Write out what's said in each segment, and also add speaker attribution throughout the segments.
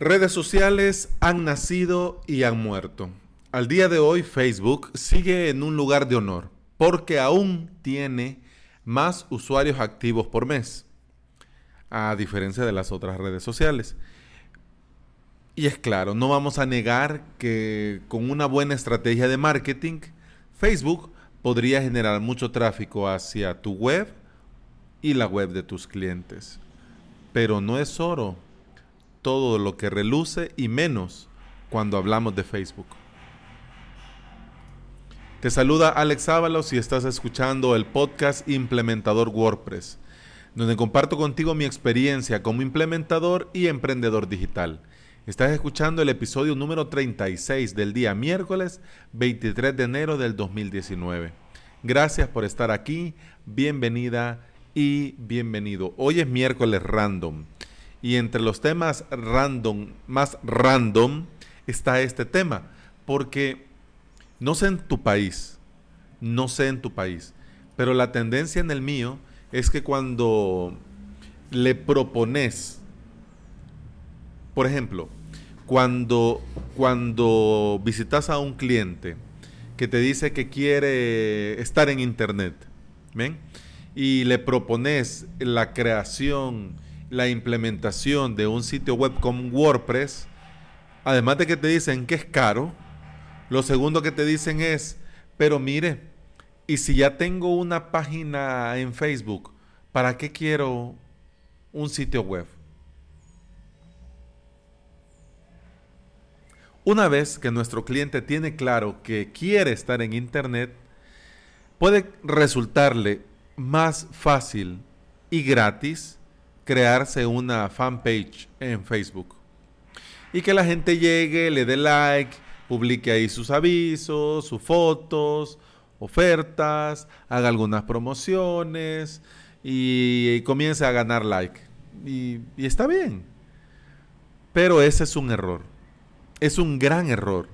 Speaker 1: Redes sociales han nacido y han muerto. Al día de hoy Facebook sigue en un lugar de honor porque aún tiene más usuarios activos por mes, a diferencia de las otras redes sociales. Y es claro, no vamos a negar que con una buena estrategia de marketing, Facebook podría generar mucho tráfico hacia tu web y la web de tus clientes. Pero no es oro todo lo que reluce y menos cuando hablamos de Facebook. Te saluda Alex Ábalos y estás escuchando el podcast Implementador WordPress, donde comparto contigo mi experiencia como implementador y emprendedor digital. Estás escuchando el episodio número 36 del día miércoles 23 de enero del 2019. Gracias por estar aquí, bienvenida y bienvenido. Hoy es miércoles random. Y entre los temas random, más random, está este tema. Porque no sé en tu país, no sé en tu país, pero la tendencia en el mío es que cuando le propones, por ejemplo, cuando, cuando visitas a un cliente que te dice que quiere estar en internet, ¿ven? Y le propones la creación la implementación de un sitio web con WordPress, además de que te dicen que es caro, lo segundo que te dicen es, pero mire, y si ya tengo una página en Facebook, ¿para qué quiero un sitio web? Una vez que nuestro cliente tiene claro que quiere estar en Internet, puede resultarle más fácil y gratis crearse una fanpage en Facebook. Y que la gente llegue, le dé like, publique ahí sus avisos, sus fotos, ofertas, haga algunas promociones y, comience a ganar like. Y, y está bien. Pero ese es un error. Es un gran error.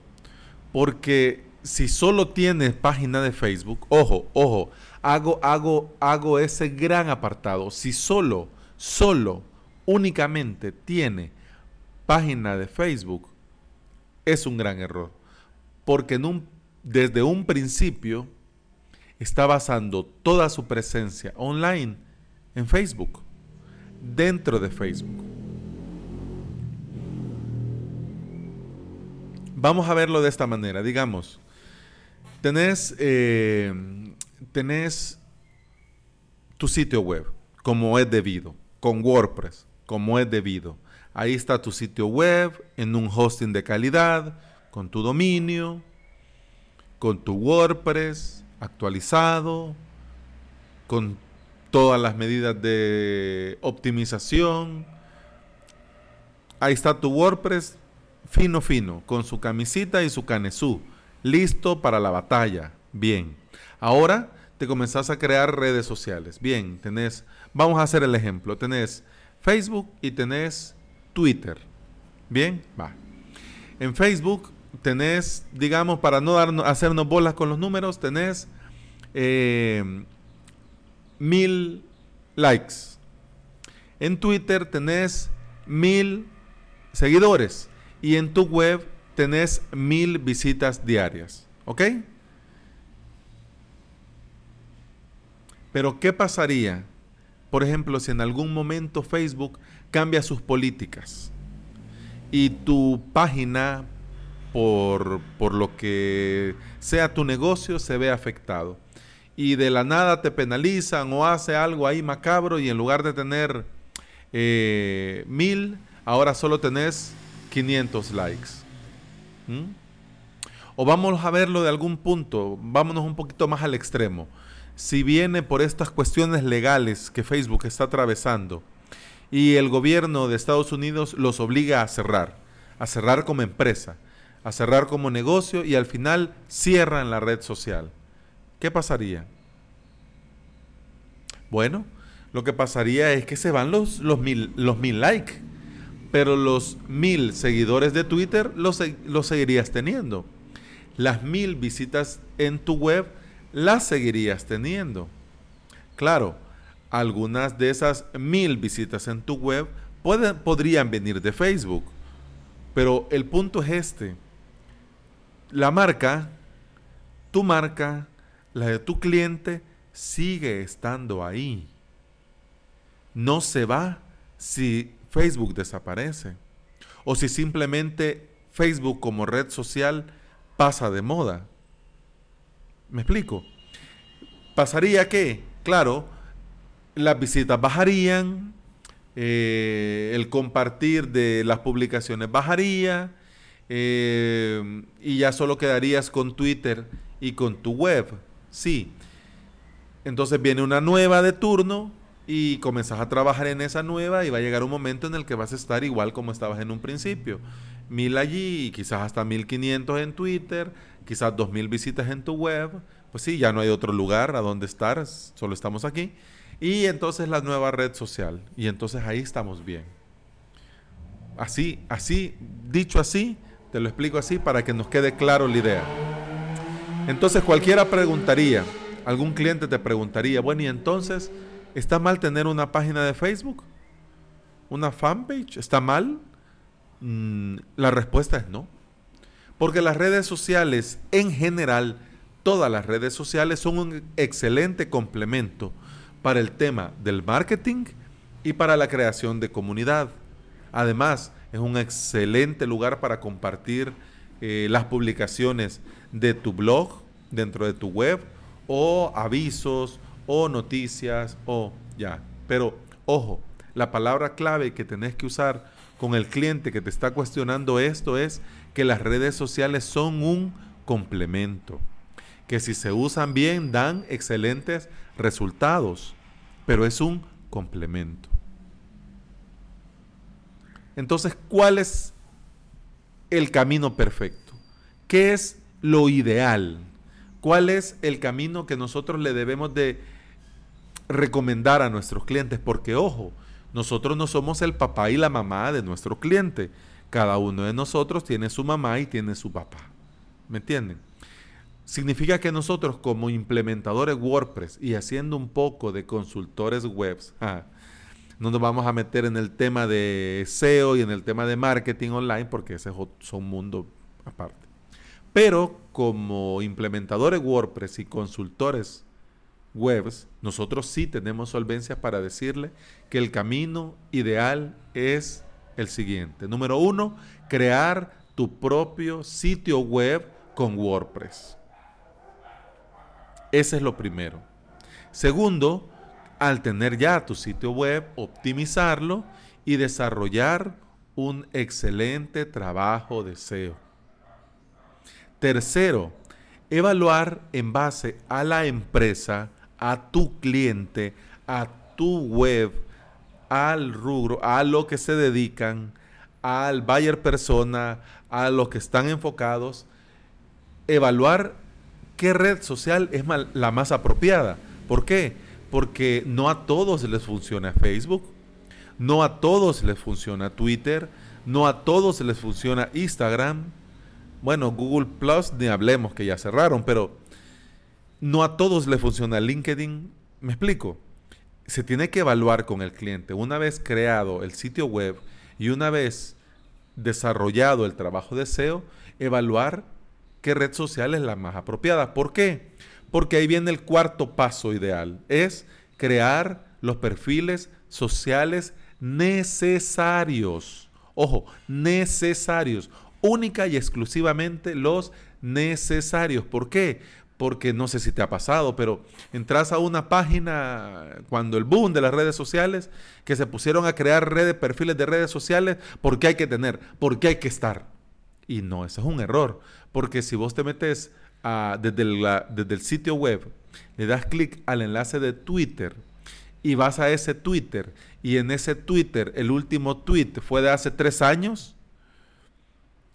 Speaker 1: Porque si solo tienes página de Facebook, ojo, ojo, hago, hago, hago ese gran apartado. Si solo solo, únicamente tiene página de Facebook, es un gran error. Porque desde un principio está basando toda su presencia online en Facebook, dentro de Facebook. Vamos a verlo de esta manera. Digamos, tenés, eh, tenés tu sitio web como es debido con WordPress, como es debido. Ahí está tu sitio web en un hosting de calidad, con tu dominio, con tu WordPress actualizado, con todas las medidas de optimización. Ahí está tu WordPress fino fino, con su camisita y su canesú, listo para la batalla. Bien. Ahora te comenzás a crear redes sociales. Bien, tenés, vamos a hacer el ejemplo, tenés Facebook y tenés Twitter. Bien, va. En Facebook tenés, digamos, para no darnos, hacernos bolas con los números, tenés eh, mil likes. En Twitter tenés mil seguidores. Y en tu web tenés mil visitas diarias. ¿Ok? Pero ¿qué pasaría, por ejemplo, si en algún momento Facebook cambia sus políticas y tu página, por, por lo que sea tu negocio, se ve afectado? Y de la nada te penalizan o hace algo ahí macabro y en lugar de tener eh, mil, ahora solo tenés 500 likes. ¿Mm? O vamos a verlo de algún punto, vámonos un poquito más al extremo si viene por estas cuestiones legales que Facebook está atravesando y el gobierno de Estados Unidos los obliga a cerrar, a cerrar como empresa, a cerrar como negocio y al final cierran la red social, ¿qué pasaría? Bueno, lo que pasaría es que se van los, los, mil, los mil likes, pero los mil seguidores de Twitter los, los seguirías teniendo. Las mil visitas en tu web las seguirías teniendo. Claro, algunas de esas mil visitas en tu web pueden, podrían venir de Facebook, Pero el punto es este. La marca, tu marca, la de tu cliente, sigue estando ahí. No se va si Facebook desaparece. O si simplemente Facebook como red social pasa de moda. ¿Me explico? Pasaría que, claro, las visitas bajarían, eh, el compartir de las publicaciones bajaría eh, y ya solo quedarías con Twitter y con tu web. Sí. Entonces viene una nueva de turno y comenzás a trabajar en esa nueva y va a llegar un momento en el que vas a estar igual como estabas en un principio. Mil allí, quizás hasta 1500 en Twitter, quizás 2000 visitas en tu web. Pues sí, ya no hay otro lugar a donde estar, solo estamos aquí. Y entonces la nueva red social. Y entonces ahí estamos bien. Así, así, dicho así, te lo explico así para que nos quede claro la idea. Entonces cualquiera preguntaría, algún cliente te preguntaría, bueno, y entonces, ¿está mal tener una página de Facebook? ¿Una fanpage? ¿Está mal? Mm, la respuesta es no. Porque las redes sociales en general, todas las redes sociales son un excelente complemento para el tema del marketing y para la creación de comunidad. Además, es un excelente lugar para compartir eh, las publicaciones de tu blog dentro de tu web o avisos o noticias o ya. Pero ojo, la palabra clave que tenés que usar con el cliente que te está cuestionando esto es que las redes sociales son un complemento que si se usan bien dan excelentes resultados, pero es un complemento. Entonces, ¿cuál es el camino perfecto? ¿Qué es lo ideal? ¿Cuál es el camino que nosotros le debemos de recomendar a nuestros clientes? Porque, ojo, nosotros no somos el papá y la mamá de nuestro cliente. Cada uno de nosotros tiene su mamá y tiene su papá. ¿Me entienden? Significa que nosotros como implementadores WordPress y haciendo un poco de consultores webs, no nos vamos a meter en el tema de SEO y en el tema de marketing online porque ese es un mundo aparte. Pero como implementadores WordPress y consultores webs, nosotros sí tenemos solvencia para decirle que el camino ideal es el siguiente. Número uno, crear tu propio sitio web con WordPress. Ese es lo primero. Segundo, al tener ya tu sitio web, optimizarlo y desarrollar un excelente trabajo de SEO. Tercero, evaluar en base a la empresa, a tu cliente, a tu web, al rubro, a lo que se dedican, al buyer persona, a los que están enfocados, evaluar qué red social es la más apropiada. ¿Por qué? Porque no a todos les funciona Facebook, no a todos les funciona Twitter, no a todos les funciona Instagram. Bueno, Google Plus ni hablemos que ya cerraron, pero no a todos les funciona LinkedIn. ¿Me explico? Se tiene que evaluar con el cliente. Una vez creado el sitio web y una vez desarrollado el trabajo de SEO, evaluar qué red social es la más apropiada. ¿Por qué? Porque ahí viene el cuarto paso ideal, es crear los perfiles sociales necesarios. Ojo, necesarios. Única y exclusivamente los necesarios. ¿Por qué? Porque no sé si te ha pasado, pero entras a una página cuando el boom de las redes sociales, que se pusieron a crear redes, perfiles de redes sociales, porque hay que tener, porque hay que estar. Y no, eso es un error. Porque si vos te metes desde, el, desde el sitio web, le das clic al enlace de Twitter y vas a ese Twitter y en ese Twitter el último tweet fue de hace tres años,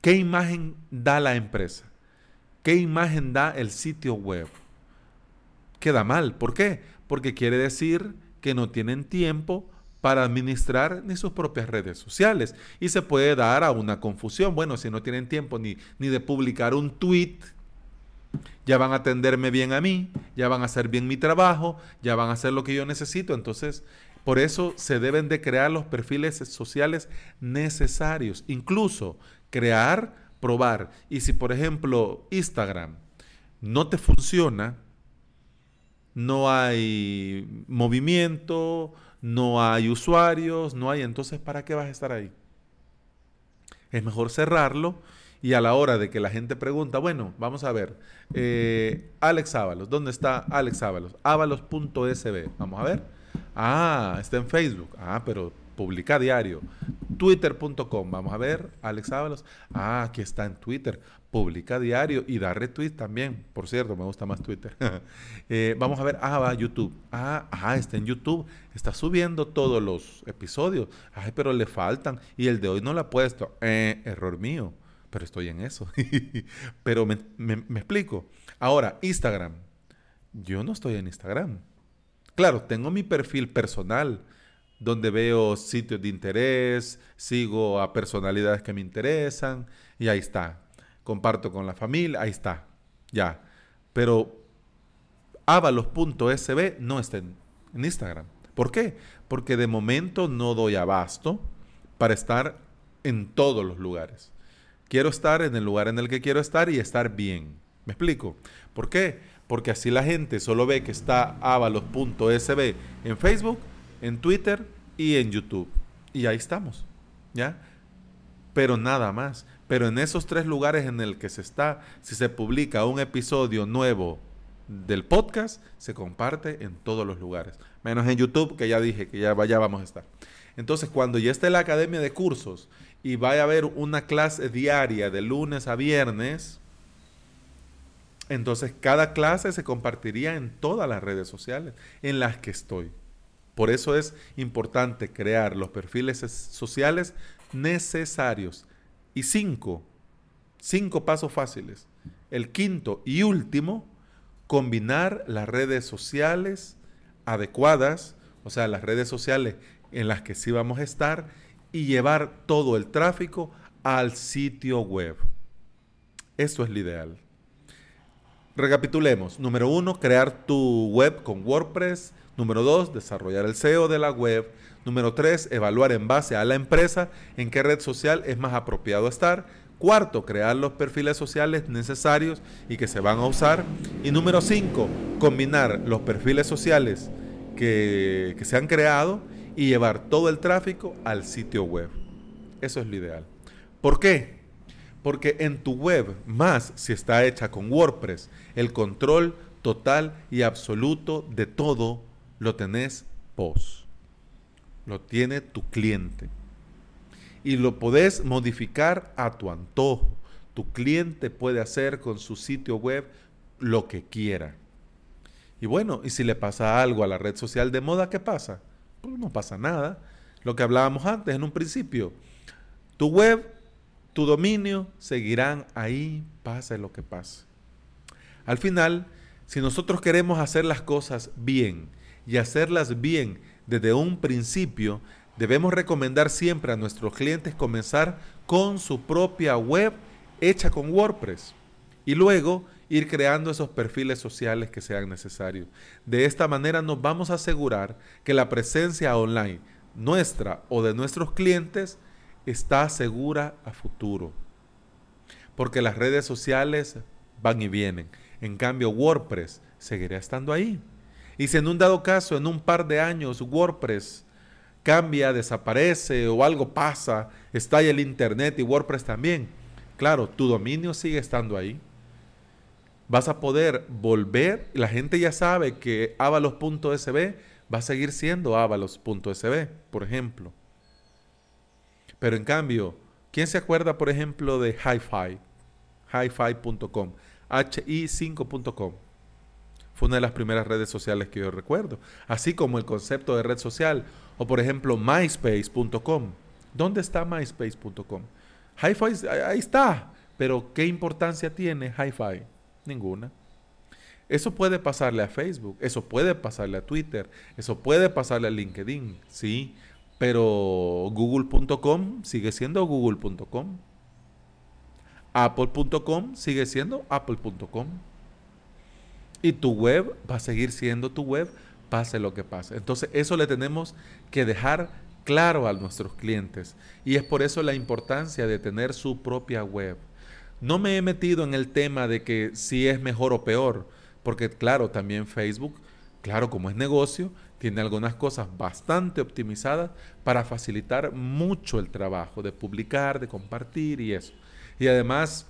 Speaker 1: ¿qué imagen da la empresa? ¿Qué imagen da el sitio web? Queda mal. ¿Por qué? Porque quiere decir que no tienen tiempo para administrar ni sus propias redes sociales. Y se puede dar a una confusión. Bueno, si no tienen tiempo ni, ni de publicar un tweet, ya van a atenderme bien a mí, ya van a hacer bien mi trabajo, ya van a hacer lo que yo necesito. Entonces, por eso se deben de crear los perfiles sociales necesarios. Incluso crear, probar. Y si, por ejemplo, Instagram no te funciona, no hay movimiento, no hay usuarios, no hay, entonces, ¿para qué vas a estar ahí? Es mejor cerrarlo y a la hora de que la gente pregunta, bueno, vamos a ver, eh, Alex Ábalos, ¿dónde está Alex Ábalos? Ábalos.sb, vamos a ver. Ah, está en Facebook. Ah, pero publica diario. Twitter.com, vamos a ver, Alex Ábalos. Ah, aquí está en Twitter, publica diario y da retweet también. Por cierto, me gusta más Twitter. Eh, vamos a ver, ah, va YouTube. Ah, ah, está en YouTube, está subiendo todos los episodios. Ay, pero le faltan. Y el de hoy no lo ha puesto. Eh, error mío, pero estoy en eso. pero me, me explico. Ahora, Instagram. Yo no estoy en Instagram. Claro, tengo mi perfil personal donde veo sitios de interés, sigo a personalidades que me interesan y ahí está. Comparto con la familia, ahí está. Ya. Pero avalos.sb no está en, Instagram. ¿Por qué? Porque de momento no doy abasto para estar en todos los lugares. Quiero estar en el lugar en el que quiero estar y estar bien. ¿Me explico? ¿Por qué? Porque así la gente solo ve que está avalos.sb en Facebook en Twitter y en YouTube. Y ahí estamos, ¿ya? Pero nada más. Pero en esos tres lugares en el que se está, si se publica un episodio nuevo del podcast, se comparte en todos los lugares. Menos en YouTube, que ya dije que ya, ya vamos a estar. Entonces, cuando ya esté la academia de cursos y vaya a haber una clase diaria de lunes a viernes, entonces cada clase se compartiría en todas las redes sociales en las que estoy. Por eso es importante crear los perfiles sociales necesarios. Y cinco, cinco pasos fáciles. El quinto y último, combinar las redes sociales adecuadas, o sea, las redes sociales en las que sí vamos a estar, y llevar todo el tráfico al sitio web. Eso es lo ideal. Recapitulemos. Número uno, crear tu web con WordPress Número dos, desarrollar el SEO de la web. Número tres, evaluar en base a la empresa en qué red social es más apropiado estar. Cuarto, crear los perfiles sociales necesarios y que se van a usar. Y número cinco, combinar los perfiles sociales que, que se han creado y llevar todo el tráfico al sitio web. Eso es lo ideal. ¿Por qué? Porque en tu web, más si está hecha con WordPress, el control total y absoluto de todo lo tenés vos. Lo tiene tu cliente. Y lo podés modificar a tu antojo. Tu cliente puede hacer con su sitio web lo que quiera. Y bueno, y si le pasa algo a la red social de moda, ¿qué pasa? Pues no pasa nada. Lo que hablábamos antes en un principio. Tu web, tu dominio seguirán ahí, pase lo que pase. Al final, si nosotros queremos hacer las cosas bien y hacerlas bien desde un principio, debemos recomendar siempre a nuestros clientes comenzar con su propia web hecha con WordPress y luego ir creando esos perfiles sociales que sean necesarios. De esta manera nos vamos a asegurar que la presencia online nuestra o de nuestros clientes está segura a futuro. Porque las redes sociales van y vienen. En cambio, WordPress seguirá estando ahí. Y si en un dado caso, en un par de años, WordPress cambia, desaparece o algo pasa, ahí el Internet y WordPress también, claro, tu dominio sigue estando ahí. Vas a poder volver, la gente ya sabe que avalos.sb va a seguir siendo avalos.sb, por ejemplo. Pero en cambio, ¿quién se acuerda, por ejemplo, de HiFi? HiFi.com, hi5.com. Fue una de las primeras redes sociales que yo recuerdo. Así como el concepto de red social. O por ejemplo, myspace.com. ¿Dónde está myspace.com? hi ahí está. Pero ¿qué importancia tiene hi Ninguna. Eso puede pasarle a Facebook, eso puede pasarle a Twitter, eso puede pasarle a LinkedIn, sí, pero google.com sigue siendo google.com. Apple.com sigue siendo apple.com. Y tu web va a seguir siendo tu web, pase lo que pase. Entonces eso le tenemos que dejar claro a nuestros clientes. Y es por eso la importancia de tener su propia web. No me he metido en el tema de que si es mejor o peor, porque claro, también Facebook, claro, como es negocio, tiene algunas cosas bastante optimizadas para facilitar mucho el trabajo de publicar, de compartir y eso. Y además,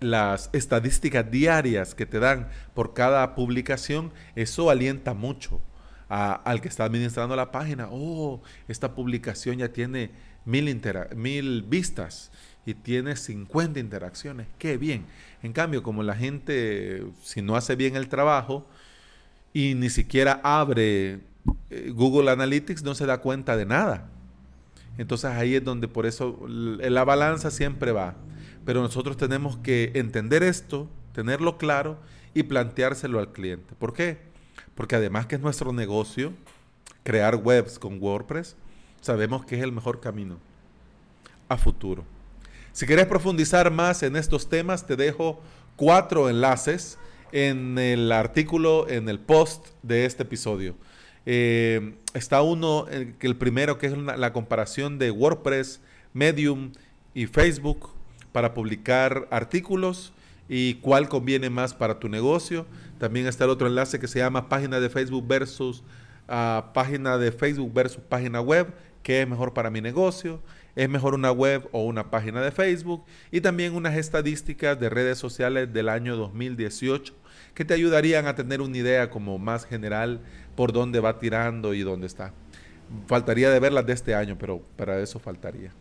Speaker 1: las estadísticas diarias que te dan por cada publicación, eso alienta mucho al que está administrando la página. Oh, esta publicación ya tiene mil, mil vistas y tiene 50 interacciones. Qué bien. En cambio, como la gente, si no hace bien el trabajo y ni siquiera abre eh, Google Analytics, no se da cuenta de nada. Entonces ahí es donde por eso la balanza siempre va. Pero nosotros tenemos que entender esto, tenerlo claro y planteárselo al cliente. ¿Por qué? Porque además que es nuestro negocio, crear webs con WordPress, sabemos que es el mejor camino a futuro. Si quieres profundizar más en estos temas, te dejo cuatro enlaces en el artículo, en el post de este episodio. Eh, está uno, el, el primero que es la comparación de WordPress, Medium y Facebook para publicar artículos y cuál conviene más para tu negocio. También está el otro enlace que se llama página de Facebook versus ah, página de Facebook versus página web, qué es mejor para mi negocio es mejor una web o una página de Facebook y también unas estadísticas de redes sociales del año 2018 que te ayudarían a tener una idea como más general por dónde va tirando y dónde está. Faltaría de verlas de este año, pero para eso faltaría.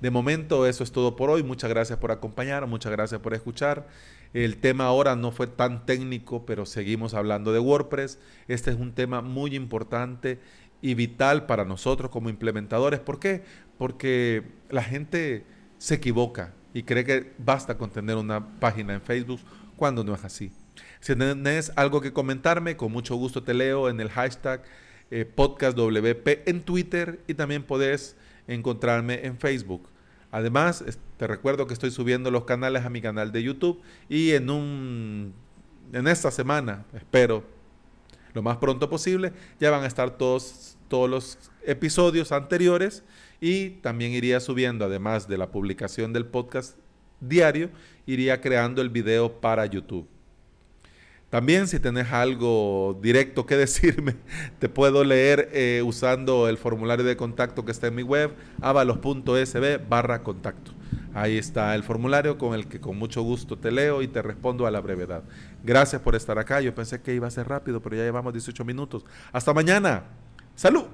Speaker 1: De momento eso es todo por hoy. Muchas gracias por acompañar, muchas gracias por escuchar. El tema ahora no fue tan técnico, pero seguimos hablando de WordPress. Este es un tema muy importante y vital para nosotros como implementadores. ¿Por qué? Porque la gente se equivoca y cree que basta con tener una página en Facebook cuando no es así. Si tienes algo que comentarme, con mucho gusto te leo en el hashtag eh, podcastwp en Twitter y también puedes encontrarme en Facebook. Además, te recuerdo que estoy subiendo los canales a mi canal de YouTube y en un en esta semana, espero lo más pronto posible, ya van a estar todos, todos los episodios anteriores y también iría subiendo, además de la publicación del podcast diario, iría creando el video para YouTube. También si tenés algo directo que decirme, te puedo leer eh, usando el formulario de contacto que está en mi web, avalos.sb barra contacto. Ahí está el formulario con el que con mucho gusto te leo y te respondo a la brevedad. Gracias por estar acá. Yo pensé que iba a ser rápido, pero ya llevamos 18 minutos. Hasta mañana. Salud.